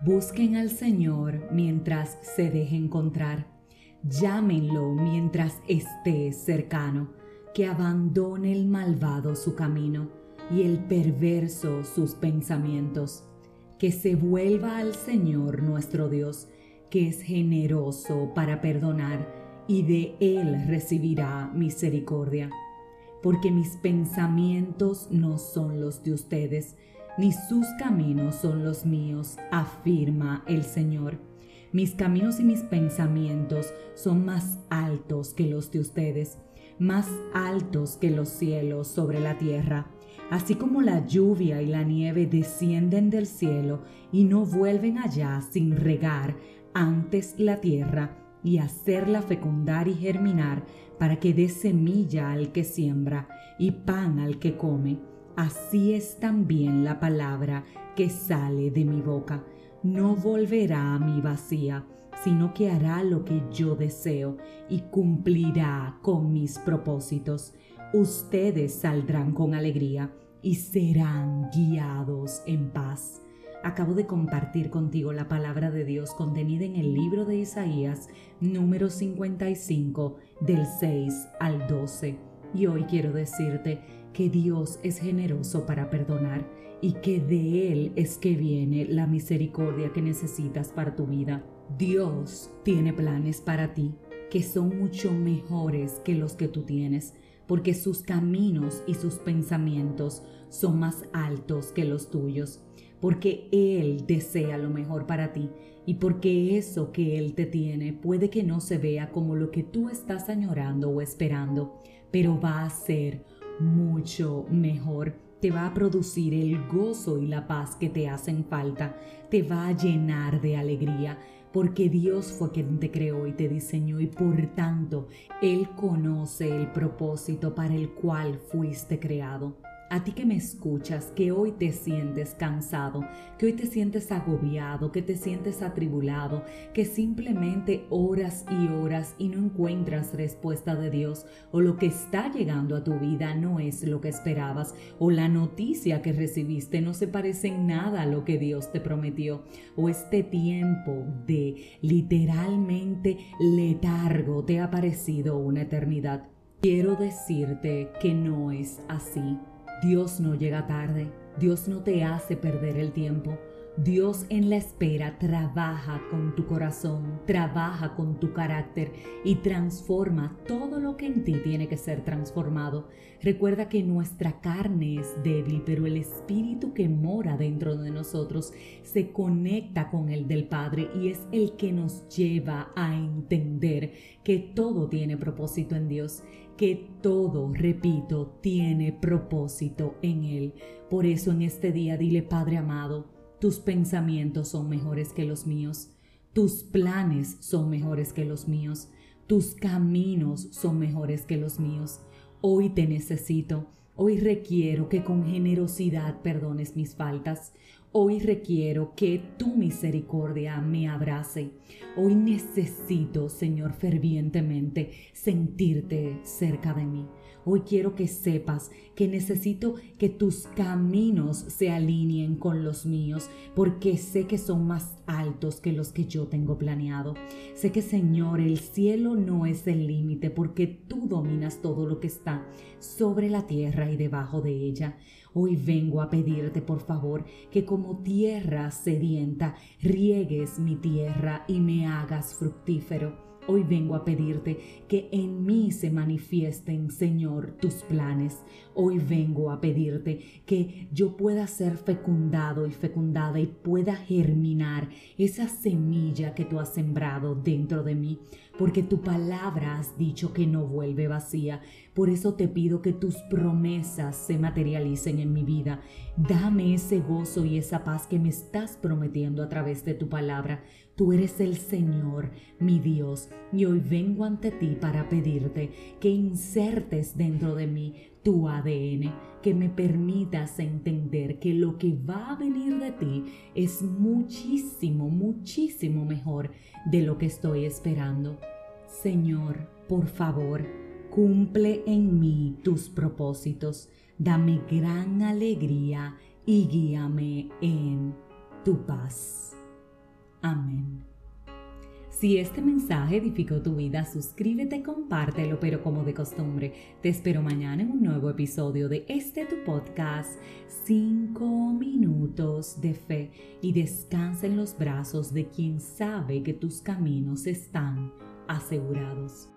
Busquen al Señor mientras se deje encontrar. Llámenlo mientras esté cercano, que abandone el malvado su camino y el perverso sus pensamientos, que se vuelva al Señor nuestro Dios, que es generoso para perdonar, y de Él recibirá misericordia. Porque mis pensamientos no son los de ustedes, ni sus caminos son los míos, afirma el Señor. Mis caminos y mis pensamientos son más altos que los de ustedes, más altos que los cielos sobre la tierra. Así como la lluvia y la nieve descienden del cielo y no vuelven allá sin regar antes la tierra y hacerla fecundar y germinar para que dé semilla al que siembra y pan al que come así es también la palabra que sale de mi boca. No volverá a mi vacía, sino que hará lo que yo deseo y cumplirá con mis propósitos. Ustedes saldrán con alegría y serán guiados en paz. Acabo de compartir contigo la palabra de Dios contenida en el libro de Isaías número 55 del 6 al 12. Y hoy quiero decirte que Dios es generoso para perdonar y que de Él es que viene la misericordia que necesitas para tu vida. Dios tiene planes para ti que son mucho mejores que los que tú tienes, porque sus caminos y sus pensamientos son más altos que los tuyos, porque Él desea lo mejor para ti y porque eso que Él te tiene puede que no se vea como lo que tú estás añorando o esperando, pero va a ser mucho mejor. Te va a producir el gozo y la paz que te hacen falta. Te va a llenar de alegría porque Dios fue quien te creó y te diseñó y por tanto Él conoce el propósito para el cual fuiste creado. A ti que me escuchas, que hoy te sientes cansado, que hoy te sientes agobiado, que te sientes atribulado, que simplemente oras y oras y no encuentras respuesta de Dios, o lo que está llegando a tu vida no es lo que esperabas, o la noticia que recibiste no se parece en nada a lo que Dios te prometió, o este tiempo de literalmente letargo te ha parecido una eternidad. Quiero decirte que no es así. Dios no llega tarde, Dios no te hace perder el tiempo. Dios en la espera trabaja con tu corazón, trabaja con tu carácter y transforma todo lo que en ti tiene que ser transformado. Recuerda que nuestra carne es débil, pero el espíritu que mora dentro de nosotros se conecta con el del Padre y es el que nos lleva a entender que todo tiene propósito en Dios que todo, repito, tiene propósito en Él. Por eso en este día dile, Padre amado, tus pensamientos son mejores que los míos, tus planes son mejores que los míos, tus caminos son mejores que los míos. Hoy te necesito, hoy requiero que con generosidad perdones mis faltas. Hoy requiero que tu misericordia me abrace. Hoy necesito, Señor, fervientemente sentirte cerca de mí. Hoy quiero que sepas que necesito que tus caminos se alineen con los míos, porque sé que son más altos que los que yo tengo planeado. Sé que, Señor, el cielo no es el límite, porque tú dominas todo lo que está sobre la tierra y debajo de ella. Hoy vengo a pedirte, por favor, que como tierra sedienta, riegues mi tierra y me hagas fructífero Hoy vengo a pedirte que en mí se manifiesten, Señor, tus planes. Hoy vengo a pedirte que yo pueda ser fecundado y fecundada y pueda germinar esa semilla que tú has sembrado dentro de mí, porque tu palabra has dicho que no vuelve vacía. Por eso te pido que tus promesas se materialicen en mi vida. Dame ese gozo y esa paz que me estás prometiendo a través de tu palabra. Tú eres el Señor, mi Dios, y hoy vengo ante ti para pedirte que insertes dentro de mí tu ADN, que me permitas entender que lo que va a venir de ti es muchísimo, muchísimo mejor de lo que estoy esperando. Señor, por favor, cumple en mí tus propósitos, dame gran alegría y guíame en tu paz. Amén. Si este mensaje edificó tu vida, suscríbete, compártelo, pero como de costumbre, te espero mañana en un nuevo episodio de este tu podcast, 5 minutos de fe, y descansa en los brazos de quien sabe que tus caminos están asegurados.